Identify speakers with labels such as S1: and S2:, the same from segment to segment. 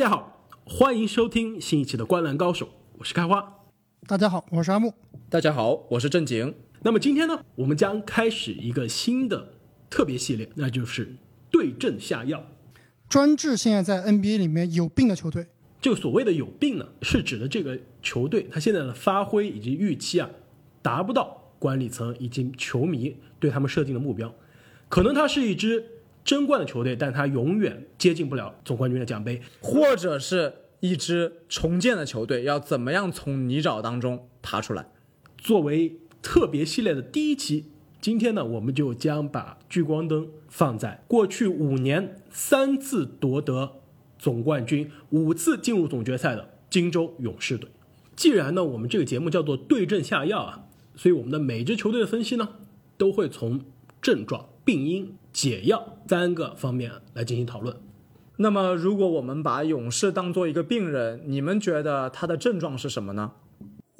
S1: 家好，欢迎收听新一期的《观澜高手》，我是开花。
S2: 大家好，我是阿木。
S3: 大家好，我是正经。
S1: 那么今天呢，我们将开始一个新的特别系列，那就是对症下药。
S2: 专治现在在 NBA 里面有病的球队。
S1: 这个所谓的有病呢，是指的这个球队他现在的发挥以及预期啊，达不到管理层以及球迷对他们设定的目标。可能他是一支争冠的球队，但他永远接近不了总冠军的奖杯。
S3: 或者是一支重建的球队，要怎么样从泥沼当中爬出来？
S1: 作为特别系列的第一期，今天呢，我们就将把聚光灯放在过去五年三次夺得总冠军、五次进入总决赛的金州勇士队。既然呢，我们这个节目叫做对症下药啊，所以我们的每支球队的分析呢，都会从症状、病因、解药三个方面来进行讨论。
S3: 那么，如果我们把勇士当做一个病人，你们觉得他的症状是什么呢？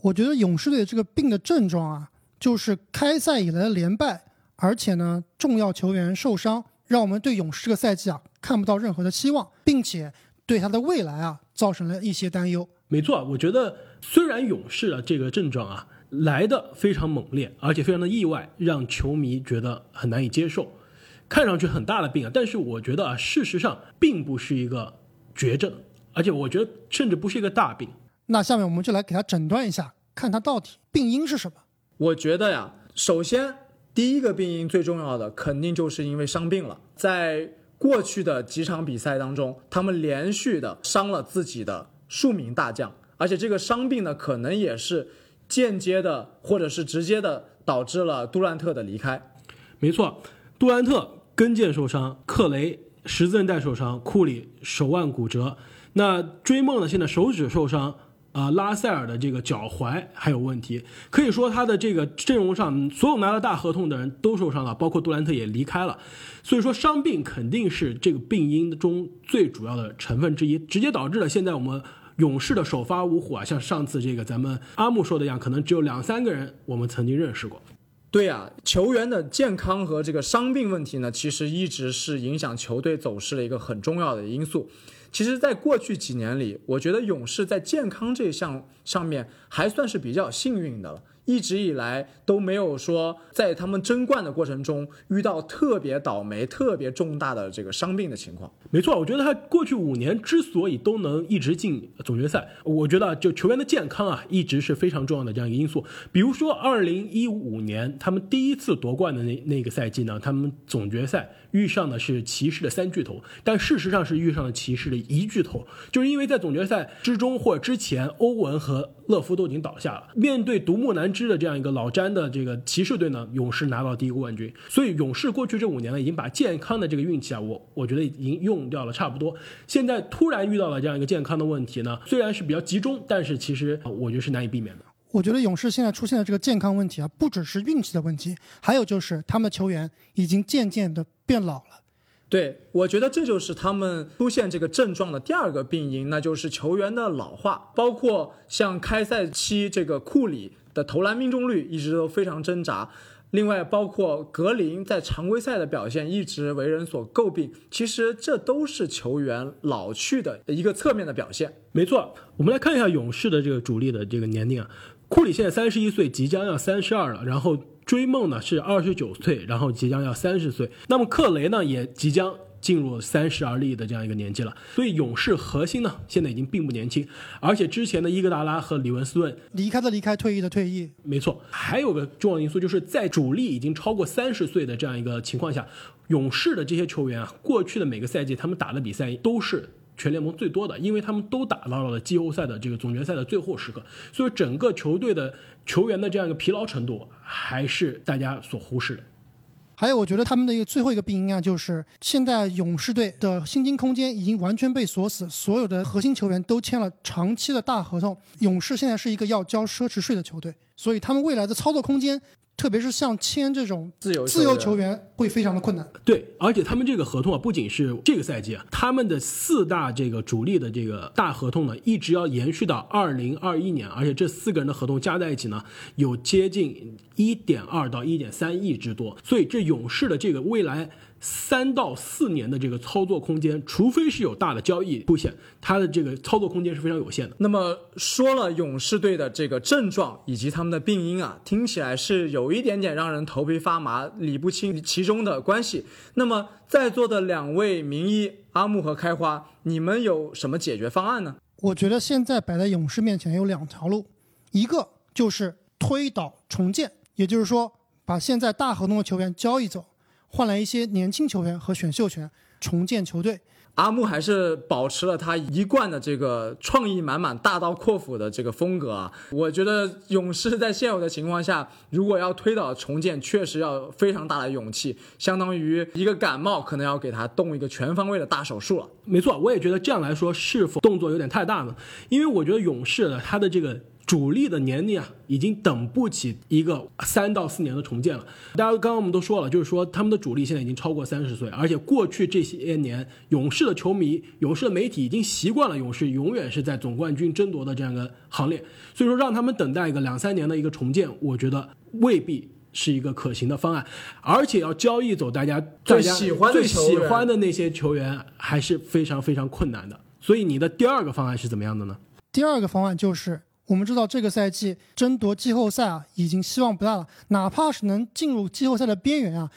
S2: 我觉得勇士队这个病的症状啊，就是开赛以来的连败，而且呢，重要球员受伤，让我们对勇士这个赛季啊看不到任何的希望，并且对他的未来啊造成了一些担忧。
S1: 没错，我觉得虽然勇士的这个症状啊来的非常猛烈，而且非常的意外，让球迷觉得很难以接受，看上去很大的病啊，但是我觉得啊，事实上并不是一个绝症，而且我觉得甚至不是一个大病。
S2: 那下面我们就来给他诊断一下，看他到底病因是什么。
S3: 我觉得呀，首先第一个病因最重要的，肯定就是因为伤病了。在过去的几场比赛当中，他们连续的伤了自己的数名大将，而且这个伤病呢，可能也是间接的或者是直接的导致了杜兰特的离开。
S1: 没错，杜兰特跟腱受伤，克雷十字韧带受伤，库里手腕骨折，那追梦呢，现在手指受伤。啊，拉塞尔的这个脚踝还有问题，可以说他的这个阵容上所有拿了大合同的人都受伤了，包括杜兰特也离开了，所以说伤病肯定是这个病因中最主要的成分之一，直接导致了现在我们勇士的首发五虎啊，像上次这个咱们阿木说的一样，可能只有两三个人我们曾经认识过。
S3: 对呀、球员的健康和这个伤病问题呢，其实一直是影响球队走势的一个很重要的因素。其实，在过去几年里，我觉得勇士在健康这一项上面还算是比较幸运的了。一直以来都没有说在他们争冠的过程中遇到特别倒霉、特别重大的这个伤病的情况。
S1: 没错，我觉得他过去五年之所以都能一直进总决赛，我觉得就球员的健康啊，一直是非常重要的这样一个因素。比如说，二零一五年他们第一次夺冠的那那个赛季呢，他们总决赛遇上的是骑士的三巨头，但事实上是遇上了骑士的一巨头，就是因为在总决赛之中或者之前，欧文和勒夫都已经倒下了。面对独木难支的这样一个老詹的这个骑士队呢，勇士拿到第一个冠军。所以勇士过去这五年呢，已经把健康的这个运气啊，我我觉得已经用掉了差不多。现在突然遇到了这样一个健康的问题呢，虽然是比较集中，但是其实我觉得是难以避免的。
S2: 我觉得勇士现在出现的这个健康问题啊，不只是运气的问题，还有就是他们的球员已经渐渐的变老了。
S3: 对，我觉得这就是他们出现这个症状的第二个病因，那就是球员的老化，包括像开赛期这个库里的投篮命中率一直都非常挣扎，另外包括格林在常规赛的表现一直为人所诟病，其实这都是球员老去的一个侧面的表现。
S1: 没错，我们来看一下勇士的这个主力的这个年龄啊，库里现在三十一岁，即将要三十二了，然后追梦呢是二十九岁，然后即将要三十岁，那么克雷呢也即将。进入三十而立的这样一个年纪了，所以勇士核心呢现在已经并不年轻，而且之前的伊戈达拉和里文斯顿
S2: 离开的离开，退役的退役。
S1: 没错，还有个重要因素就是在主力已经超过三十岁的这样一个情况下，勇士的这些球员啊，过去的每个赛季他们打的比赛都是全联盟最多的，因为他们都打到了季后赛的这个总决赛的最后时刻，所以整个球队的球员的这样一个疲劳程度还是大家所忽视的。
S2: 还有，我觉得他们的一个最后一个病因啊，就是现在勇士队的薪金空间已经完全被锁死，所有的核心球员都签了长期的大合同。勇士现在是一个要交奢侈税的球队，所以他们未来的操作空间，特别是像签这种
S3: 自由
S2: 自由
S3: 球
S2: 球员，会非常的困难。
S1: 对，而且他们这个合同啊，不仅是这个赛季啊，他们的四大这个主力的这个大合同呢，一直要延续到二零二一年，而且这四个人的合同加在一起呢，有接近一点二到一点三亿之多，所以这勇士的这个未来三到四年的这个操作空间，除非是有大的交易出现，它的这个操作空间是非常有限的。
S3: 那么说了勇士队的这个症状以及他们的病因啊，听起来是有一点点让人头皮发麻，理不清其中的关系。那么在座的两位名医阿木和开花，你们有什么解决方案呢？
S2: 我觉得现在摆在勇士面前有两条路，一个就是推倒重建，也就是说把现在大合同的球员交易走。换来一些年轻球员和选秀权，重建球队。
S3: 阿木还是保持了他一贯的这个创意满满、大刀阔斧的这个风格啊！我觉得勇士在现有的情况下，如果要推倒重建，确实要非常大的勇气，相当于一个感冒，可能要给他动一个全方位的大手术了。
S1: 没错，我也觉得这样来说，是否动作有点太大呢？因为我觉得勇士的他的这个。主力的年龄啊，已经等不起一个三到四年的重建了。大家刚刚我们都说了，就是说他们的主力现在已经超过三十岁，而且过去这些年，勇士的球迷、勇士的媒体已经习惯了勇士永远是在总冠军争夺的这样一个行列。所以说，让他们等待一个两三年的一个重建，我觉得未必是一个可行的方案。而且要交易走大家
S3: 最喜欢
S1: 最喜欢的那些球员，还是非常非常困难的。所以你的第二个方案是怎么样的呢？
S2: 第二个方案就是。我们知道这个赛季争夺季后赛啊，已经希望不大了。哪怕是能进入季后赛的边缘啊，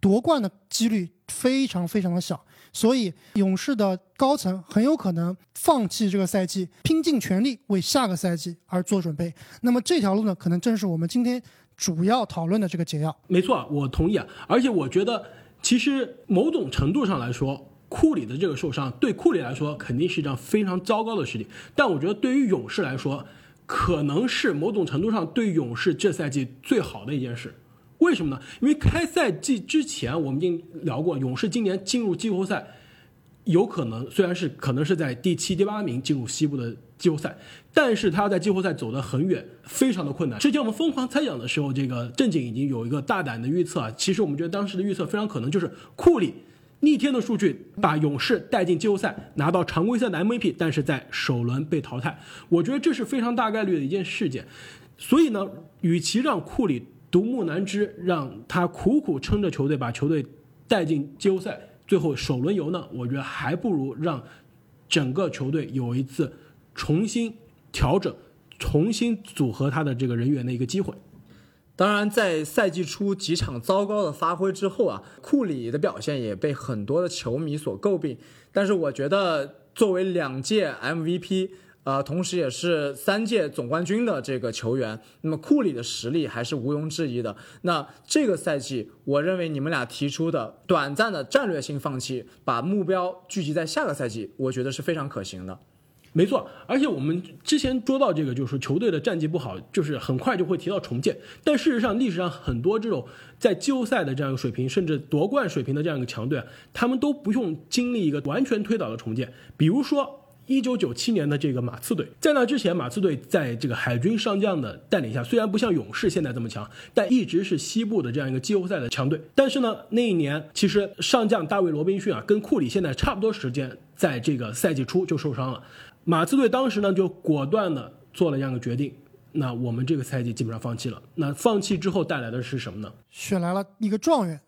S2: 夺冠的几率非常非常的小。所以勇士的高层很有可能放弃这个赛季，拼尽全力为下个赛季而做准备。那么这条路呢，可能正是我们今天主要讨论的这个解药。
S1: 没错，我同意啊。而且我觉得，其实某种程度上来说。库里的这个受伤，对库里来说肯定是一张非常糟糕的事情。但我觉得对于勇士来说，可能是某种程度上对勇士这赛季最好的一件事，为什么呢？因为开赛季之前我们已经聊过，勇士今年进入季后赛，有可能虽然是可能是在第七、第八名进入西部的季后赛，但是他要在季后赛走得很远，非常的困难。之前我们疯狂猜想的时候，这个正经已经有一个大胆的预测啊，其实我们觉得当时的预测非常可能就是库里。逆天的数据把勇士带进季后赛，拿到常规赛的 MVP，但是在首轮被淘汰。我觉得这是非常大概率的一件事件。所以呢，与其让库里独木难支，让他苦苦撑着球队把球队带进季后赛，最后首轮游呢，我觉得还不如让整个球队有一次重新调整、重新组合他的这个人员的一个机会。
S3: 当然，在赛季初几场糟糕的发挥之后啊，库里的表现也被很多的球迷所诟病。但是我觉得，作为两届 MVP，呃，同时也是三届总冠军的这个球员，那么库里的实力还是毋庸置疑的。那这个赛季，我认为你们俩提出的短暂的战略性放弃，把目标聚集在下个赛季，我觉得是非常可行的。
S1: 没错，而且我们之前说到这个，就是球队的战绩不好，就是很快就会提到重建。但事实上，历史上很多这种在季后赛的这样一个水平，甚至夺冠水平的这样一个强队，他们都不用经历一个完全推倒的重建。比如说，一九九七年的这个马刺队，在那之前，马刺队在这个海军上将的带领下，虽然不像勇士现在这么强，但一直是西部的这样一个季后赛的强队。但是呢，那一年其实上将大卫罗宾逊啊，跟库里现在差不多时间，在这个赛季初就受伤了。马刺队当时呢就果断的做了这样的决定，那我们这个赛季基本上放弃了。那放弃之后带来的是什么呢？
S2: 选来了一个状元，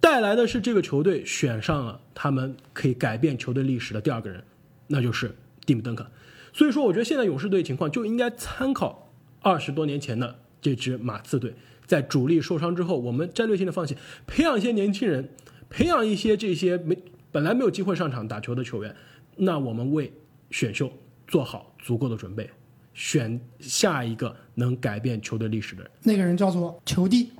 S1: 带来的是这个球队选上了他们可以改变球队历史的第二个人，那就是蒂姆·邓肯。所以说，我觉得现在勇士队情况就应该参考二十多年前的这支马刺队，在主力受伤之后，我们战略性的放弃，培养一些年轻人，培养一些这些没本来没有机会上场打球的球员，那我们为。选秀做好足够的准备，选下一个能改变球队历史的人。
S2: 那个人叫做球帝。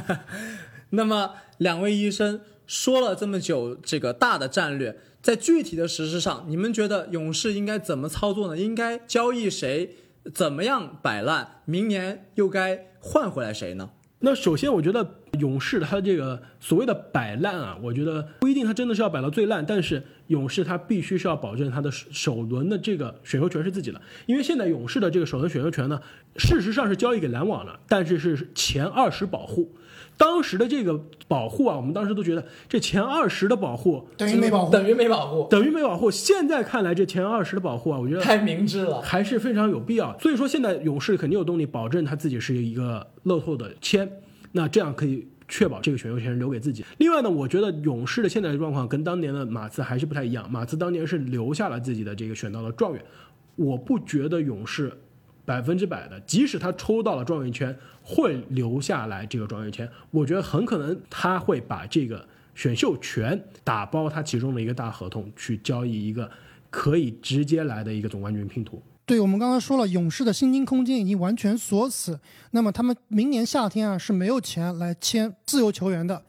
S3: 那么，两位医生说了这么久，这个大的战略，在具体的实施上，你们觉得勇士应该怎么操作呢？应该交易谁？怎么样摆烂？明年又该换回来谁呢？
S1: 那首先，我觉得勇士他这个所谓的摆烂啊，我觉得不一定他真的是要摆到最烂，但是。勇士他必须是要保证他的首轮的这个选秀权是自己的，因为现在勇士的这个首轮选秀权呢，事实上是交易给篮网了，但是是前二十保护。当时的这个保护啊，我们当时都觉得这前二十的保护
S2: 等于没保护，
S3: 等于没保护，
S1: 等于没保护。现在看来，这前二十的保护啊，我觉得
S3: 太明智了，
S1: 还是非常有必要。所以说，现在勇士肯定有动力保证他自己是一个乐透的签，那这样可以确保这个选秀权留给自己。另外呢，我觉得勇士的现在的状况跟当年的马刺还是不太一样。马刺当年是留下了自己的这个选到了状元，我不觉得勇士百分之百的，即使他抽到了状元签，会留下来这个状元签。我觉得很可能他会把这个选秀权打包他其中的一个大合同，去交易一个可以直接来的一个总冠军拼图。
S2: 对我们刚刚说了，勇士的薪金空间已经完全锁死，那么他们明年夏天啊是没有钱来签自由球员的，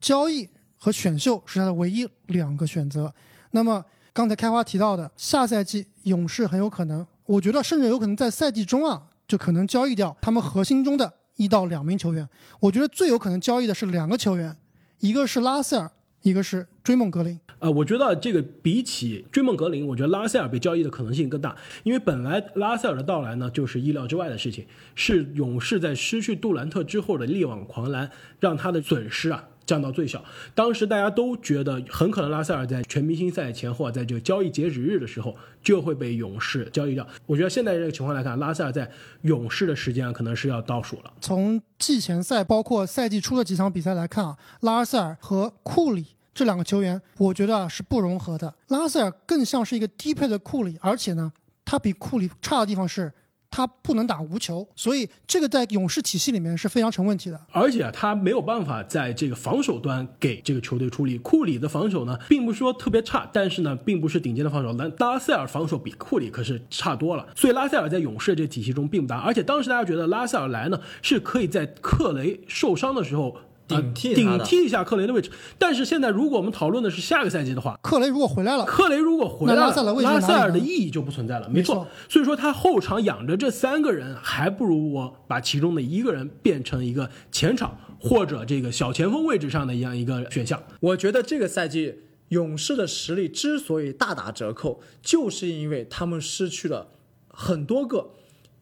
S2: 交易和选秀是他的唯一两个选择。那么刚才开花提到的，下赛季勇士很有可能，我觉得甚至有可能在赛季中啊就可能交易掉他们核心中的一到两名球员。我觉得最有可能交易的是两个球员，一个是拉塞尔，一个是追梦格林。
S1: 啊，我觉得这个比起追梦格林，我觉得拉塞尔被交易的可能性更大，因为本来拉塞尔的到来呢就是意料之外的事情，是勇士在失去杜兰特之后的力挽狂澜，让他的损失啊降到最小。当时大家都觉得很可能拉塞尔在全明星赛前后啊，在这个交易截止日的时候就会被勇士交易掉。我觉得现在这个情况来看，拉塞尔在勇士的时间啊可能是要倒数了。
S2: 从季前赛包括赛季初的几场比赛来看啊，拉塞尔和库里。这两个球员，我觉得啊是不融合的。拉塞尔更像是一个低配的库里，而且呢，他比库里差的地方是，他不能打无球，所以这个在勇士体系里面是非常成问题的。
S1: 而且他没有办法在这个防守端给这个球队出力。库里的防守呢，并不是说特别差，但是呢，并不是顶尖的防守。拉拉塞尔防守比库里可是差多了，所以拉塞尔在勇士这个体系中并不搭。而且当时大家觉得拉塞尔来呢，是可以在克雷受伤的时候。
S3: 顶替
S1: 顶替一下克雷的位置，但是现在如果我们讨论的是下个赛季的话，
S2: 克雷如果回来了，
S1: 克雷如果回来了，
S2: 拉塞尔
S1: 拉塞尔的意义就不存在了，没错。所以说他后场养着这三个人，还不如我把其中的一个人变成一个前场或者这个小前锋位置上的一样一个选项。
S3: 我觉得这个赛季勇士的实力之所以大打折扣，就是因为他们失去了很多个，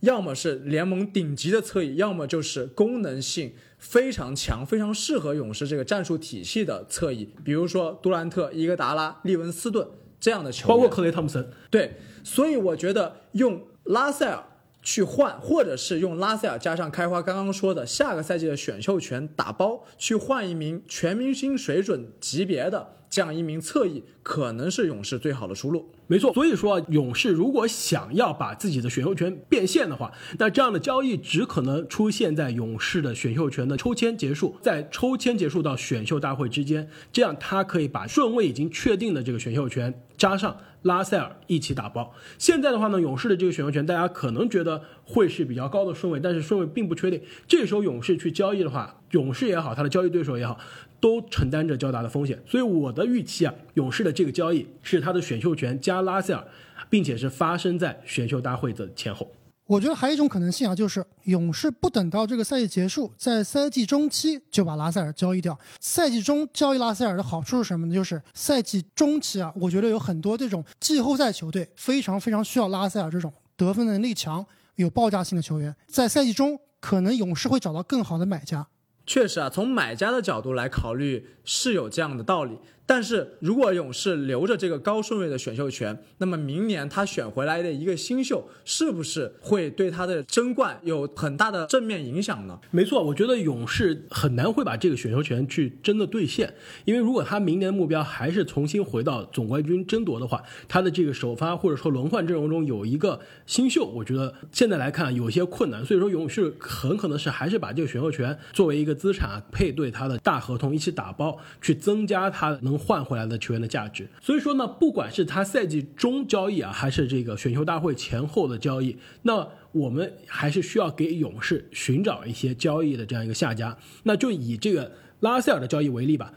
S3: 要么是联盟顶级的侧翼，要么就是功能性。非常强、非常适合勇士这个战术体系的侧翼，比如说杜兰特、伊戈达拉、利文斯顿这样的球员，
S1: 包括克雷汤普森。
S3: 对，所以我觉得用拉塞尔去换，或者是用拉塞尔加上开花刚刚说的下个赛季的选秀权打包，去换一名全明星水准级别的这样一名侧翼，可能是勇士最好的出路。
S1: 没错，所以说勇士如果想要把自己的选秀权变现的话，那这样的交易只可能出现在勇士的选秀权的抽签结束，在抽签结束到选秀大会之间，这样他可以把顺位已经确定的这个选秀权加上拉塞尔一起打包。现在的话呢，勇士的这个选秀权大家可能觉得会是比较高的顺位，但是顺位并不确定。这时候勇士去交易的话，勇士也好，他的交易对手也好。都承担着较大的风险，所以我的预期啊，勇士的这个交易是他的选秀权加拉塞尔，并且是发生在选秀大会的前后。
S2: 我觉得还有一种可能性啊，就是勇士不等到这个赛季结束，在赛季中期就把拉塞尔交易掉。赛季中交易拉塞尔的好处是什么呢？就是赛季中期啊，我觉得有很多这种季后赛球队非常非常需要拉塞尔这种得分能力强、有爆炸性的球员，在赛季中可能勇士会找到更好的买家。
S3: 确实啊，从买家的角度来考虑是有这样的道理。但是如果勇士留着这个高顺位的选秀权，那么明年他选回来的一个新秀，是不是会对他的争冠有很大的正面影响呢？
S1: 没错，我觉得勇士很难会把这个选秀权去真的兑现，因为如果他明年的目标还是重新回到总冠军争夺的话，他的这个首发或者说轮换阵容中有一个新秀，我觉得现在来看有些困难。所以说勇士很可能是还是把这个选秀权作为一个资产配对他的大合同一起打包，去增加他能。换回来的球员的价值，所以说呢，不管是他赛季中交易啊，还是这个选秀大会前后的交易，那我们还是需要给勇士寻找一些交易的这样一个下家。那就以这个拉塞尔的交易为例吧，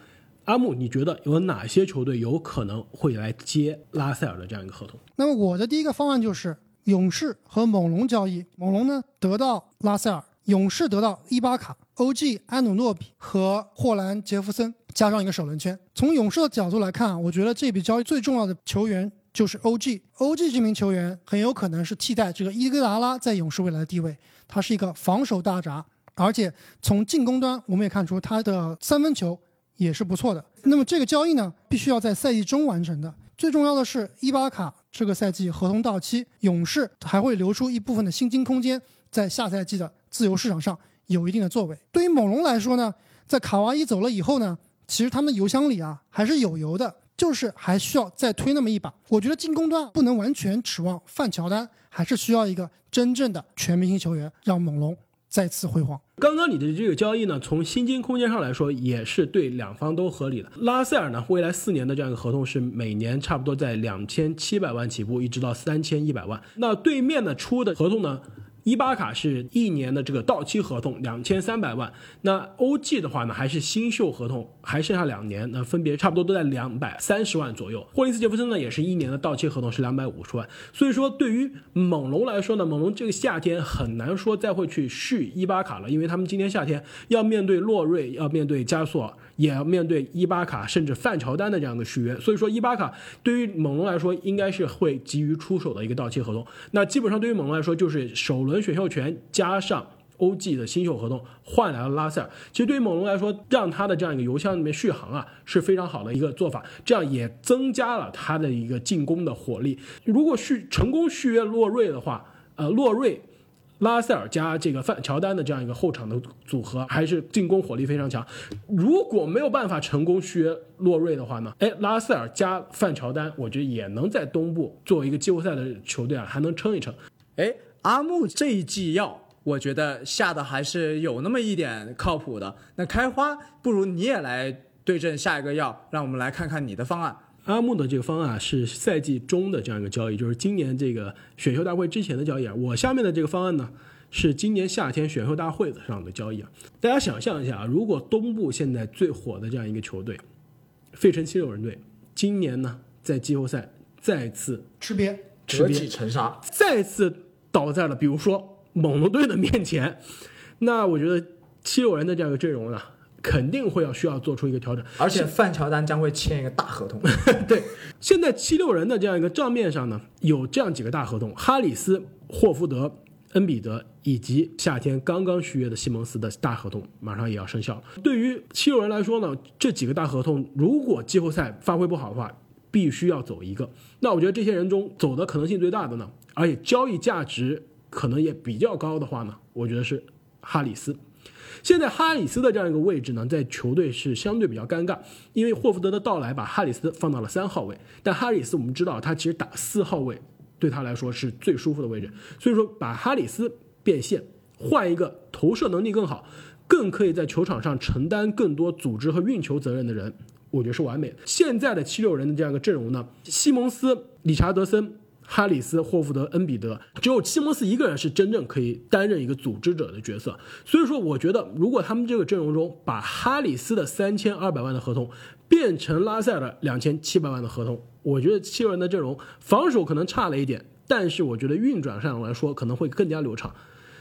S1: 阿木，你觉得有哪些球队有可能会来接拉塞尔的这样一个合同？
S2: 那么我的第一个方案就是勇士和猛龙交易，猛龙呢得到拉塞尔，勇士得到伊巴卡、OG 安努诺比和霍兰杰弗森。加上一个首轮签。从勇士的角度来看，我觉得这笔交易最重要的球员就是 OG。OG 这名球员很有可能是替代这个伊戈达拉在勇士未来的地位。他是一个防守大闸，而且从进攻端我们也看出他的三分球也是不错的。那么这个交易呢，必须要在赛季中完成的。最重要的是伊巴卡这个赛季合同到期，勇士还会留出一部分的薪金空间，在下赛季的自由市场上有一定的作为。对于猛龙来说呢，在卡哇伊走了以后呢，其实他们的油箱里啊还是有油的，就是还需要再推那么一把。我觉得进攻端不能完全指望范乔丹，还是需要一个真正的全明星球员，让猛龙再次辉煌。
S1: 刚刚你的这个交易呢，从薪金空间上来说，也是对两方都合理的。拉塞尔呢，未来四年的这样一个合同是每年差不多在两千七百万起步，一直到三千一百万。那对面呢出的合同呢？伊巴卡是一年的这个到期合同，两千三百万。那 OG 的话呢，还是新秀合同，还剩下两年，那分别差不多都在两百三十万左右。霍林斯·杰弗森呢，也是一年的到期合同是两百五十万。所以说，对于猛龙来说呢，猛龙这个夏天很难说再会去续伊巴卡了，因为他们今年夏天要面对洛瑞，要面对加索尔。也要面对伊巴卡甚至范乔丹的这样的续约，所以说伊巴卡对于猛龙来说应该是会急于出手的一个到期合同。那基本上对于猛龙来说，就是首轮选秀权加上 OG 的新秀合同换来了拉塞尔。其实对于猛龙来说，让他的这样一个油箱里面续航啊是非常好的一个做法，这样也增加了他的一个进攻的火力。如果续成功续约洛瑞的话，呃，洛瑞。拉塞尔加这个范乔丹的这样一个后场的组合，还是进攻火力非常强。如果没有办法成功续约洛瑞的话呢？哎，拉塞尔加范乔丹，我觉得也能在东部作为一个季后赛的球队啊，还能撑一撑。
S3: 哎，阿木这一季药，我觉得下的还是有那么一点靠谱的。那开花，不如你也来对阵下一个药，让我们来看看你的方案。
S1: 阿木的这个方案是赛季中的这样一个交易，就是今年这个选秀大会之前的交易啊。我下面的这个方案呢，是今年夏天选秀大会上的交易啊。大家想象一下啊，如果东部现在最火的这样一个球队，费城七六人队，今年呢在季后赛再次
S2: 吃瘪，
S3: 折戟沉沙，
S1: 再次倒在了比如说猛龙队的面前，那我觉得七六人的这样一个阵容呢。肯定会要需要做出一个调整，
S3: 而且范乔丹将会签一个大合同。
S1: 对，现在七六人的这样一个账面上呢，有这样几个大合同：哈里斯、霍福德、恩比德，以及夏天刚刚续约的西蒙斯的大合同，马上也要生效。对于七六人来说呢，这几个大合同如果季后赛发挥不好的话，必须要走一个。那我觉得这些人中走的可能性最大的呢，而且交易价值可能也比较高的话呢，我觉得是哈里斯。现在哈里斯的这样一个位置呢，在球队是相对比较尴尬，因为霍福德的到来把哈里斯放到了三号位，但哈里斯我们知道他其实打四号位对他来说是最舒服的位置，所以说把哈里斯变现，换一个投射能力更好，更可以在球场上承担更多组织和运球责任的人，我觉得是完美的。现在的七六人的这样一个阵容呢，西蒙斯、理查德森。哈里斯、霍福德、恩比德，只有西蒙斯一个人是真正可以担任一个组织者的角色。所以说，我觉得如果他们这个阵容中把哈里斯的三千二百万的合同变成拉塞尔的两千七百万的合同，我觉得七个人的阵容防守可能差了一点，但是我觉得运转上来说可能会更加流畅。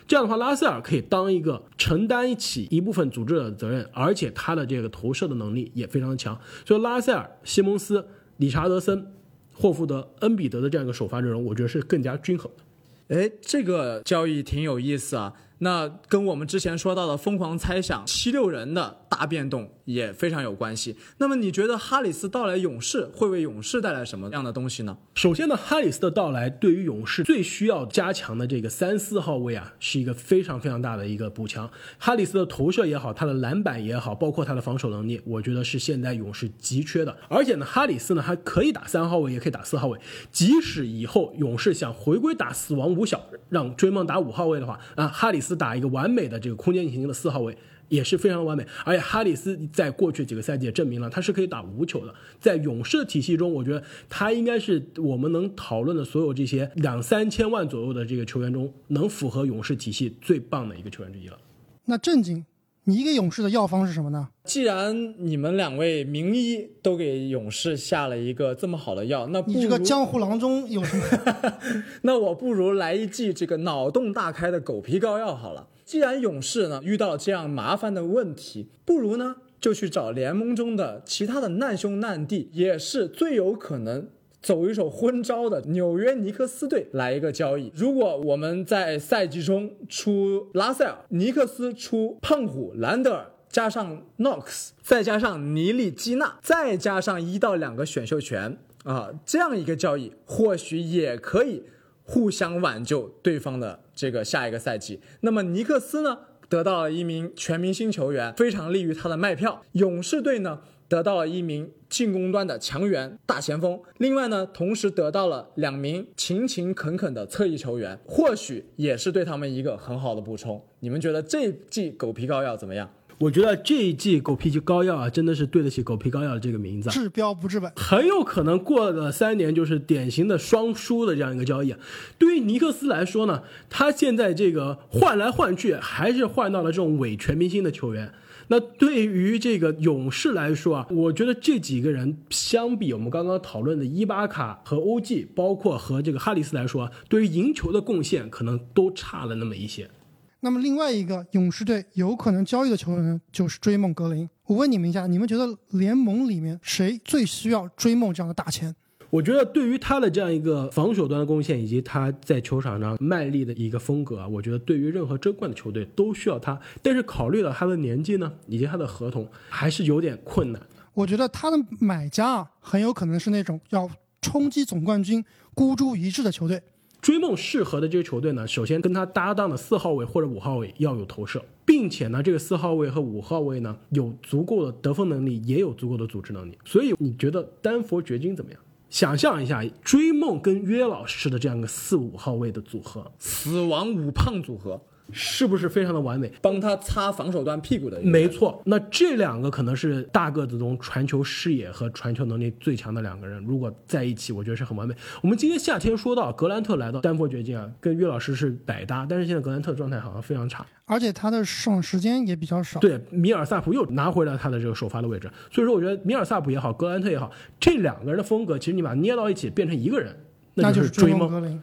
S1: 这样的话，拉塞尔可以当一个承担起一部分组织者的责任，而且他的这个投射的能力也非常强。所以，拉塞尔、西蒙斯、理查德森。霍福德、恩比德的这样一个首发阵容，我觉得是更加均衡
S3: 的。哎，这个交易挺有意思啊。那跟我们之前说到的疯狂猜想七六人的大变动也非常有关系。那么你觉得哈里斯到来勇士会为勇士带来什么样的东西呢？
S1: 首先呢，哈里斯的到来对于勇士最需要加强的这个三四号位啊，是一个非常非常大的一个补强。哈里斯的投射也好，他的篮板也好，包括他的防守能力，我觉得是现在勇士急缺的。而且呢，哈里斯呢还可以打三号位，也可以打四号位。即使以后勇士想回归打死亡五小，让追梦打五号位的话啊，哈里斯。打一个完美的这个空间型的四号位也是非常完美，而且哈里斯在过去几个赛季也证明了他是可以打无球的。在勇士体系中，我觉得他应该是我们能讨论的所有这些两三千万左右的这个球员中，能符合勇士体系最棒的一个球员之一了。
S2: 那震惊，你一个勇士的药方是什么呢？
S3: 既然你们两位名医都给勇士下了一个这么好的药，那
S2: 你这个江湖郎中有什么？
S3: 那我不如来一剂这个脑洞大开的狗皮膏药好了。既然勇士呢遇到这样麻烦的问题，不如呢就去找联盟中的其他的难兄难弟，也是最有可能。走一手昏招的纽约尼克斯队来一个交易。如果我们在赛季中出拉塞尔，尼克斯出胖虎兰德尔，加上 Knox，，再加上尼利基纳，再加上一到两个选秀权啊，这样一个交易或许也可以互相挽救对方的这个下一个赛季。那么尼克斯呢，得到了一名全明星球员，非常利于他的卖票。勇士队呢，得到了一名进攻端的强援大前锋，另外呢，同时得到了两名勤勤恳恳的侧翼球员，或许也是对他们一个很好的补充。你们觉得这季狗皮膏药怎么样？
S1: 我觉得这一季狗皮膏药啊，真的是对得起狗皮膏药的这个名字。
S2: 治标不治本，
S1: 很有可能过了三年就是典型的双输的这样一个交易。对于尼克斯来说呢，他现在这个换来换去，还是换到了这种伪全明星的球员。那对于这个勇士来说啊，我觉得这几个人相比我们刚刚讨论的伊巴卡和欧记，包括和这个哈里斯来说，对于赢球的贡献可能都差了那么一些。
S2: 那么另外一个勇士队有可能交易的球员就是追梦格林。我问你们一下，你们觉得联盟里面谁最需要追梦这样的大钱？
S1: 我觉得对于他的这样一个防守端的贡献，以及他在球场上卖力的一个风格啊，我觉得对于任何争冠的球队都需要他。但是考虑到他的年纪呢，以及他的合同，还是有点困难。
S2: 我觉得他的买家啊，很有可能是那种要冲击总冠军、孤注一掷的球队。
S1: 追梦适合的这个球队呢，首先跟他搭档的四号位或者五号位要有投射，并且呢，这个四号位和五号位呢有足够的得分能力，也有足够的组织能力。所以你觉得丹佛掘金怎么样？想象一下，追梦跟约老师的这样一个四五号位的组合，
S3: 死亡五胖组合。
S1: 是不是非常的完美？
S3: 帮他擦防守端屁股的，
S1: 没错。那这两个可能是大个子中传球视野和传球能力最强的两个人，如果在一起，我觉得是很完美。我们今天夏天说到格兰特来到丹佛掘金啊，跟岳老师是百搭，但是现在格兰特状态好像非常差，
S2: 而且他的上时间也比较少。
S1: 对，米尔萨普又拿回了他的这个首发的位置，所以说我觉得米尔萨普也好，格兰特也好，这两个人的风格，其实你把它捏到一起变成一个人，
S2: 那
S1: 就是追梦。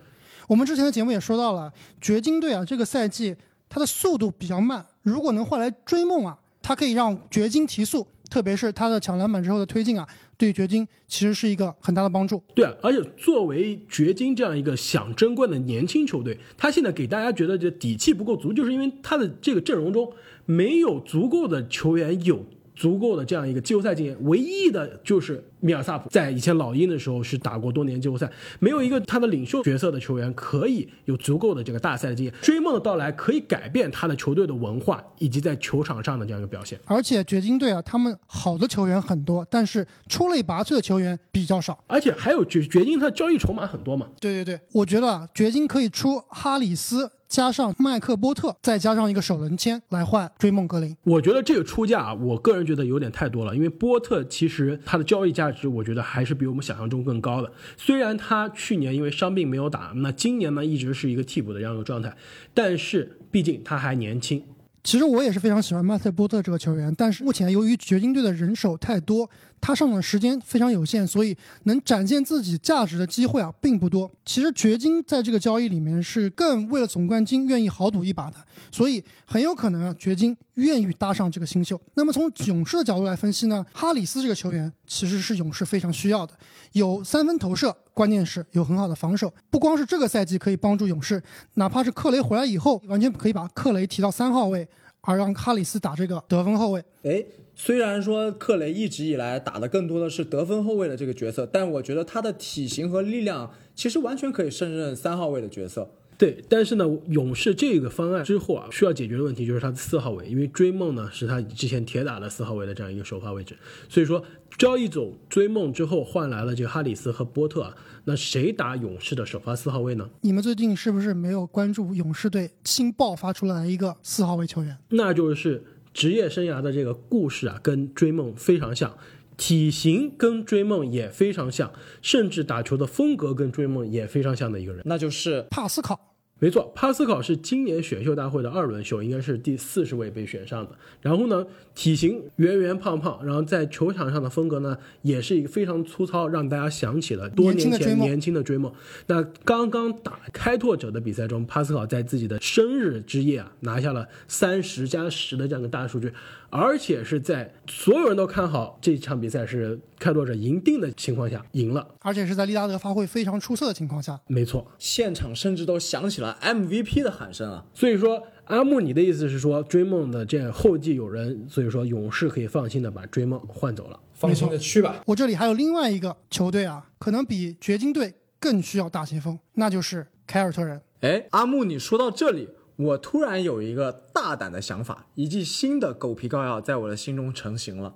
S2: 我们之前的节目也说到了，掘金队啊，这个赛季它的速度比较慢。如果能换来追梦啊，它可以让掘金提速，特别是他的抢篮板之后的推进啊，对掘金其实是一个很大的帮助。
S1: 对啊，而且作为掘金这样一个想争冠的年轻球队，他现在给大家觉得这底气不够足，就是因为他的这个阵容中没有足够的球员有足够的这样一个季后赛经验，唯一的就是。米尔萨普在以前老鹰的时候是打过多年季后赛，没有一个他的领袖角色的球员可以有足够的这个大赛的经验。追梦的到来可以改变他的球队的文化以及在球场上的这样一个表现。
S2: 而且掘金队啊，他们好的球员很多，但是出类拔萃的球员比较少。
S1: 而且还有掘掘金，他交易筹码很多嘛？
S2: 对对对，我觉得啊，掘金可以出哈里斯加上麦克波特，再加上一个首轮签来换追梦格林。
S1: 我觉得这个出价，我个人觉得有点太多了，因为波特其实他的交易价。价值我觉得还是比我们想象中更高的。虽然他去年因为伤病没有打，那今年呢一直是一个替补的这样一个状态，但是毕竟他还年轻。
S2: 其实我也是非常喜欢麦特波特这个球员，但是目前由于掘金队的人手太多，他上场时间非常有限，所以能展现自己价值的机会啊并不多。其实掘金在这个交易里面是更为了总冠军愿意豪赌一把的，所以很有可能啊掘金愿意搭上这个新秀。那么从勇士的角度来分析呢，哈里斯这个球员其实是勇士非常需要的，有三分投射，关键是有很好的防守。不光是这个赛季可以帮助勇士，哪怕是克雷回来以后，完全可以把克雷提到三号位。而让哈里斯打这个得分后卫，
S3: 哎，虽然说克雷一直以来打的更多的是得分后卫的这个角色，但我觉得他的体型和力量其实完全可以胜任三号位的角色。
S1: 对，但是呢，勇士这个方案之后啊，需要解决的问题就是他的四号位，因为追梦呢是他之前铁打的四号位的这样一个首发位置，所以说交易走追梦之后换来了这个哈里斯和波特啊，那谁打勇士的首发四号位呢？
S2: 你们最近是不是没有关注勇士队新爆发出来一个四号位球员？
S1: 那就是职业生涯的这个故事啊，跟追梦非常像，体型跟追梦也非常像，甚至打球的风格跟追梦也非常像的一个人，
S3: 那就是
S2: 帕斯考。
S1: 没错，帕斯考是今年选秀大会的二轮秀，应该是第四十位被选上的。然后呢，体型圆圆胖胖，然后在球场上的风格呢，也是一个非常粗糙，让大家想起了多年前年轻的追梦。那刚刚打开拓者的比赛中，帕斯考在自己的生日之夜啊，拿下了三十加十的这样一个大数据。而且是在所有人都看好这场比赛是开拓者赢定的情况下赢了，
S2: 而且是在利拉德发挥非常出色的情况下，
S1: 没错，
S3: 现场甚至都响起了 MVP 的喊声啊！
S1: 所以说，阿木，你的意思是说追梦的这后继有人，所以说勇士可以放心的把追梦换走了，
S3: 放心的去吧。
S2: 我这里还有另外一个球队啊，可能比掘金队更需要大前锋，那就是凯尔特人。
S3: 哎，阿木，你说到这里。我突然有一个大胆的想法，一剂新的狗皮膏药在我的心中成型了，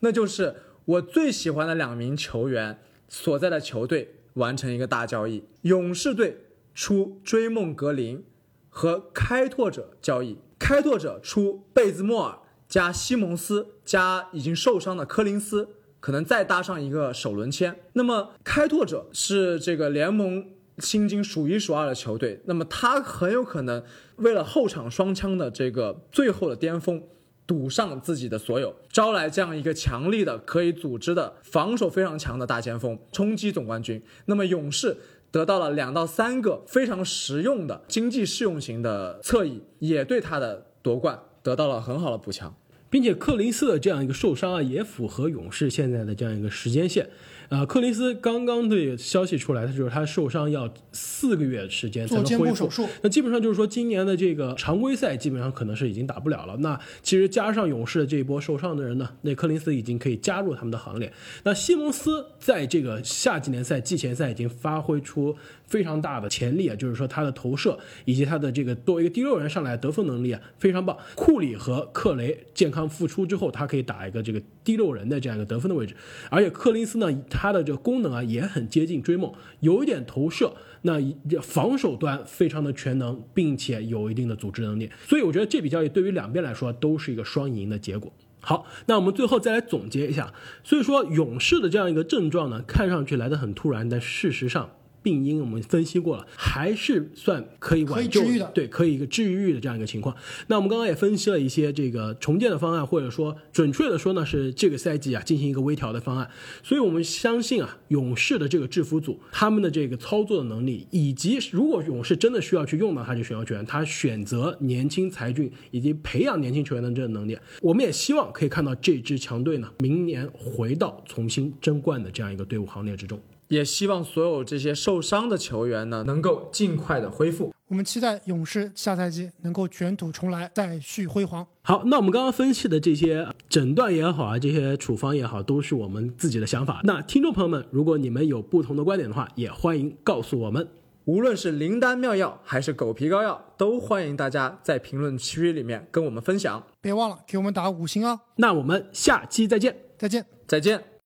S3: 那就是我最喜欢的两名球员所在的球队完成一个大交易，勇士队出追梦格林和开拓者交易，开拓者出贝兹莫尔加西蒙斯加已经受伤的柯林斯，可能再搭上一个首轮签。那么开拓者是这个联盟薪金数一数二的球队，那么他很有可能为了后场双枪的这个最后的巅峰。赌上自己的所有，招来这样一个强力的、可以组织的、防守非常强的大前锋，冲击总冠军。那么勇士得到了两到三个非常实用的经济适用型的侧翼，也对他的夺冠得到了很好的补强。
S1: 并且克林斯的这样一个受伤啊，也符合勇士现在的这样一个时间线。啊，克林斯刚刚的消息出来，他就是他受伤要四个月时间才能恢复。那基本上就是说，今年的这个常规赛基本上可能是已经打不了了。那其实加上勇士的这一波受伤的人呢，那克林斯已经可以加入他们的行列。那西蒙斯在这个夏季联赛季前赛已经发挥出非常大的潜力啊，就是说他的投射以及他的这个作为一个第六人上来得分能力啊非常棒。库里和克雷健康复出之后，他可以打一个这个第六人的这样一个得分的位置，而且克林斯呢。他的这个功能啊也很接近追梦，有一点投射，那防守端非常的全能，并且有一定的组织能力，所以我觉得这笔交易对于两边来说都是一个双赢的结果。好，那我们最后再来总结一下，所以说勇士的这样一个症状呢，看上去来的很突然，但事实上。病因我们分析过了，还是算可以挽救
S2: 的，
S1: 对，可以一个治愈的这样一个情况。那我们刚刚也分析了一些这个重建的方案，或者说准确的说呢，是这个赛季啊进行一个微调的方案。所以我们相信啊，勇士的这个制服组他们的这个操作的能力，以及如果勇士真的需要去用到他这选秀权，他选择年轻才俊以及培养年轻球员的这个能力，我们也希望可以看到这支强队呢，明年回到重新争冠的这样一个队伍行列之中。
S3: 也希望所有这些受伤的球员呢，能够尽快的恢复。
S2: 我们期待勇士下赛季能够卷土重来，再续辉煌。
S1: 好，那我们刚刚分析的这些诊断也好啊，这些处方也好，都是我们自己的想法。那听众朋友们，如果你们有不同的观点的话，也欢迎告诉我们。
S3: 无论是灵丹妙药还是狗皮膏药，都欢迎大家在评论区里面跟我们分享。
S2: 别忘了给我们打五星哦。
S1: 那我们下期再见，
S2: 再见，
S3: 再见。